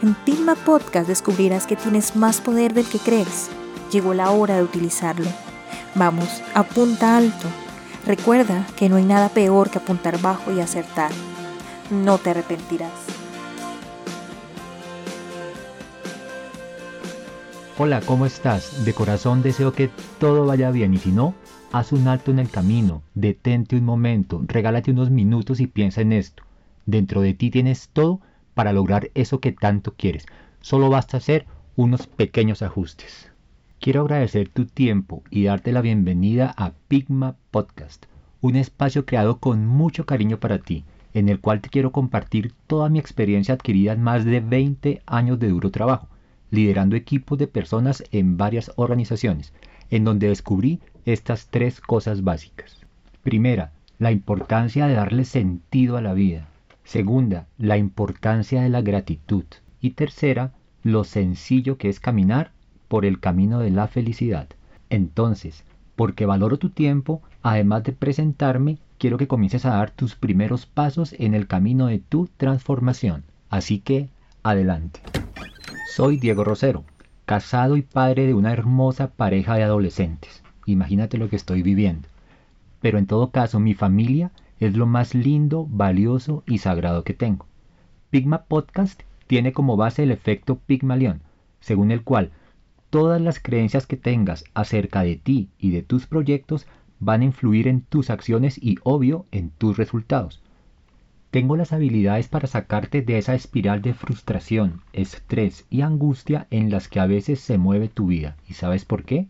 En Pilma Podcast descubrirás que tienes más poder del que crees. Llegó la hora de utilizarlo. Vamos, apunta alto. Recuerda que no hay nada peor que apuntar bajo y acertar. No te arrepentirás. Hola, ¿cómo estás? De corazón deseo que todo vaya bien y si no, haz un alto en el camino, detente un momento, regálate unos minutos y piensa en esto. Dentro de ti tienes todo para lograr eso que tanto quieres. Solo basta hacer unos pequeños ajustes. Quiero agradecer tu tiempo y darte la bienvenida a Pigma Podcast, un espacio creado con mucho cariño para ti, en el cual te quiero compartir toda mi experiencia adquirida en más de 20 años de duro trabajo, liderando equipos de personas en varias organizaciones, en donde descubrí estas tres cosas básicas. Primera, la importancia de darle sentido a la vida. Segunda, la importancia de la gratitud. Y tercera, lo sencillo que es caminar por el camino de la felicidad. Entonces, porque valoro tu tiempo, además de presentarme, quiero que comiences a dar tus primeros pasos en el camino de tu transformación. Así que, adelante. Soy Diego Rosero, casado y padre de una hermosa pareja de adolescentes. Imagínate lo que estoy viviendo. Pero en todo caso, mi familia es lo más lindo, valioso y sagrado que tengo. Pigma Podcast tiene como base el efecto Pigmalión, según el cual todas las creencias que tengas acerca de ti y de tus proyectos van a influir en tus acciones y obvio en tus resultados. Tengo las habilidades para sacarte de esa espiral de frustración, estrés y angustia en las que a veces se mueve tu vida. ¿Y sabes por qué?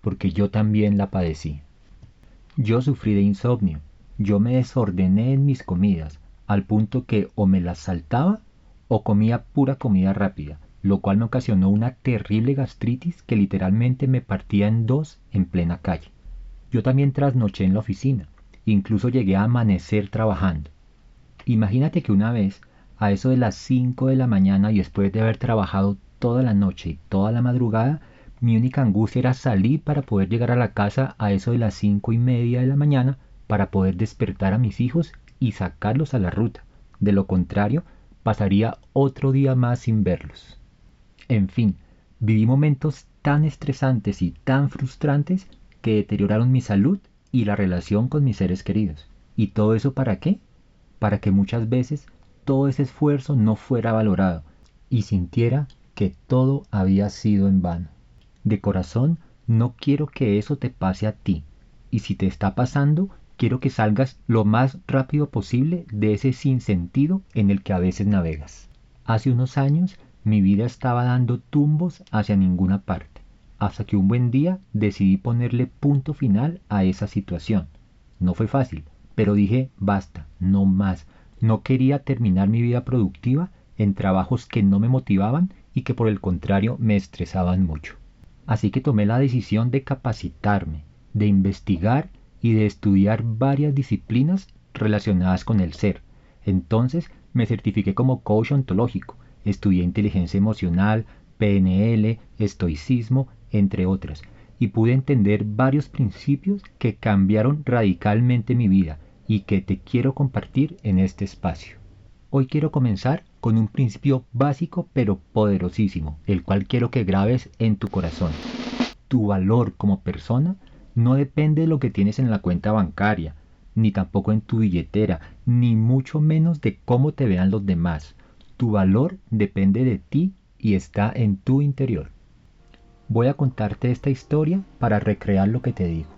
Porque yo también la padecí. Yo sufrí de insomnio, yo me desordené en mis comidas, al punto que o me las saltaba o comía pura comida rápida, lo cual me ocasionó una terrible gastritis que literalmente me partía en dos en plena calle. Yo también trasnoché en la oficina, incluso llegué a amanecer trabajando. Imagínate que una vez, a eso de las 5 de la mañana y después de haber trabajado toda la noche y toda la madrugada, mi única angustia era salir para poder llegar a la casa a eso de las cinco y media de la mañana para poder despertar a mis hijos y sacarlos a la ruta. De lo contrario, pasaría otro día más sin verlos. En fin, viví momentos tan estresantes y tan frustrantes que deterioraron mi salud y la relación con mis seres queridos. ¿Y todo eso para qué? Para que muchas veces todo ese esfuerzo no fuera valorado y sintiera que todo había sido en vano. De corazón, no quiero que eso te pase a ti. Y si te está pasando, quiero que salgas lo más rápido posible de ese sinsentido en el que a veces navegas. Hace unos años mi vida estaba dando tumbos hacia ninguna parte, hasta que un buen día decidí ponerle punto final a esa situación. No fue fácil, pero dije basta, no más. No quería terminar mi vida productiva en trabajos que no me motivaban y que por el contrario me estresaban mucho. Así que tomé la decisión de capacitarme, de investigar y de estudiar varias disciplinas relacionadas con el ser. Entonces me certifiqué como coach ontológico, estudié inteligencia emocional, PNL, estoicismo, entre otras, y pude entender varios principios que cambiaron radicalmente mi vida y que te quiero compartir en este espacio. Hoy quiero comenzar con un principio básico pero poderosísimo, el cual quiero que grabes en tu corazón. Tu valor como persona no depende de lo que tienes en la cuenta bancaria, ni tampoco en tu billetera, ni mucho menos de cómo te vean los demás. Tu valor depende de ti y está en tu interior. Voy a contarte esta historia para recrear lo que te digo.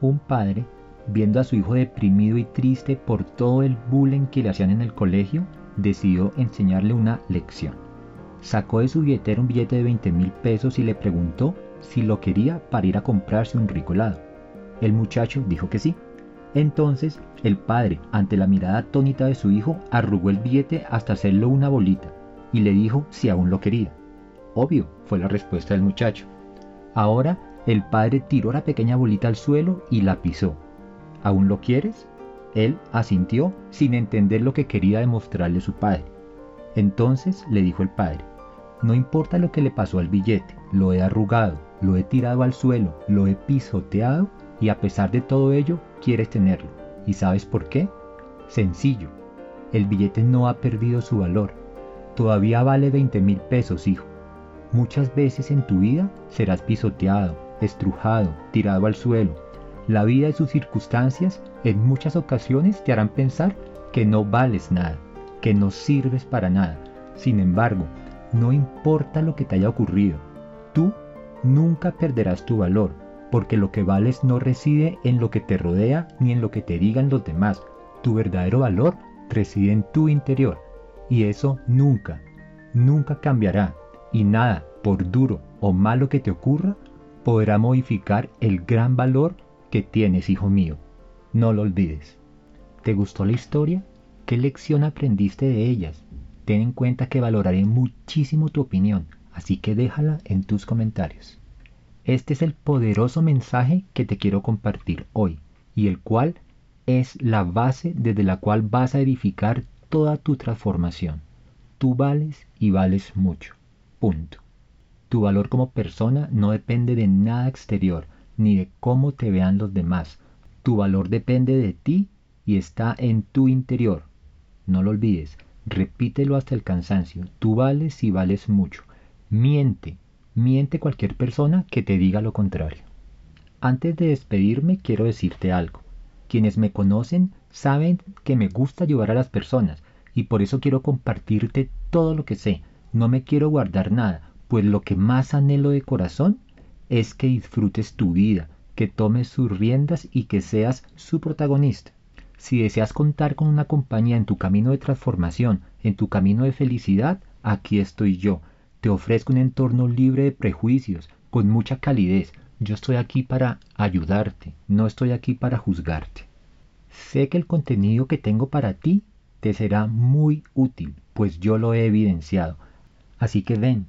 Un padre, viendo a su hijo deprimido y triste por todo el bullying que le hacían en el colegio, decidió enseñarle una lección. Sacó de su billetera un billete de 20 mil pesos y le preguntó si lo quería para ir a comprarse un rico helado. El muchacho dijo que sí. Entonces el padre, ante la mirada atónita de su hijo, arrugó el billete hasta hacerlo una bolita. y le dijo si aún lo quería. Obvio, fue la respuesta del muchacho. Ahora el padre tiró la pequeña bolita al suelo y la pisó. ¿Aún lo quieres? Él asintió sin entender lo que quería demostrarle su padre. Entonces le dijo el padre, no importa lo que le pasó al billete, lo he arrugado, lo he tirado al suelo, lo he pisoteado y a pesar de todo ello quieres tenerlo. ¿Y sabes por qué? Sencillo, el billete no ha perdido su valor. Todavía vale 20 mil pesos, hijo. Muchas veces en tu vida serás pisoteado, estrujado, tirado al suelo. La vida y sus circunstancias en muchas ocasiones te harán pensar que no vales nada, que no sirves para nada. Sin embargo, no importa lo que te haya ocurrido, tú nunca perderás tu valor, porque lo que vales no reside en lo que te rodea ni en lo que te digan los demás. Tu verdadero valor reside en tu interior, y eso nunca, nunca cambiará, y nada, por duro o malo que te ocurra, podrá modificar el gran valor que tienes, hijo mío. No lo olvides. ¿Te gustó la historia? ¿Qué lección aprendiste de ellas? Ten en cuenta que valoraré muchísimo tu opinión, así que déjala en tus comentarios. Este es el poderoso mensaje que te quiero compartir hoy y el cual es la base desde la cual vas a edificar toda tu transformación. Tú vales y vales mucho. Punto. Tu valor como persona no depende de nada exterior, ni de cómo te vean los demás. Tu valor depende de ti y está en tu interior. No lo olvides, repítelo hasta el cansancio. Tú vales y vales mucho. Miente, miente cualquier persona que te diga lo contrario. Antes de despedirme quiero decirte algo. Quienes me conocen saben que me gusta ayudar a las personas y por eso quiero compartirte todo lo que sé. No me quiero guardar nada pues lo que más anhelo de corazón es que disfrutes tu vida, que tomes sus riendas y que seas su protagonista. Si deseas contar con una compañía en tu camino de transformación, en tu camino de felicidad, aquí estoy yo. Te ofrezco un entorno libre de prejuicios, con mucha calidez. Yo estoy aquí para ayudarte, no estoy aquí para juzgarte. Sé que el contenido que tengo para ti te será muy útil, pues yo lo he evidenciado. Así que ven,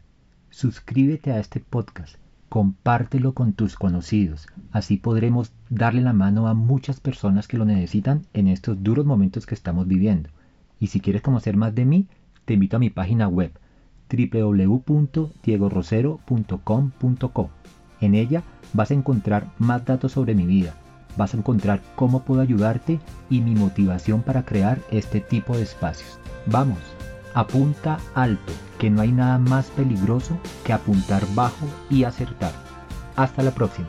Suscríbete a este podcast, compártelo con tus conocidos, así podremos darle la mano a muchas personas que lo necesitan en estos duros momentos que estamos viviendo. Y si quieres conocer más de mí, te invito a mi página web www.diegorosero.com.co. En ella vas a encontrar más datos sobre mi vida, vas a encontrar cómo puedo ayudarte y mi motivación para crear este tipo de espacios. Vamos, Apunta alto, que no hay nada más peligroso que apuntar bajo y acertar. Hasta la próxima.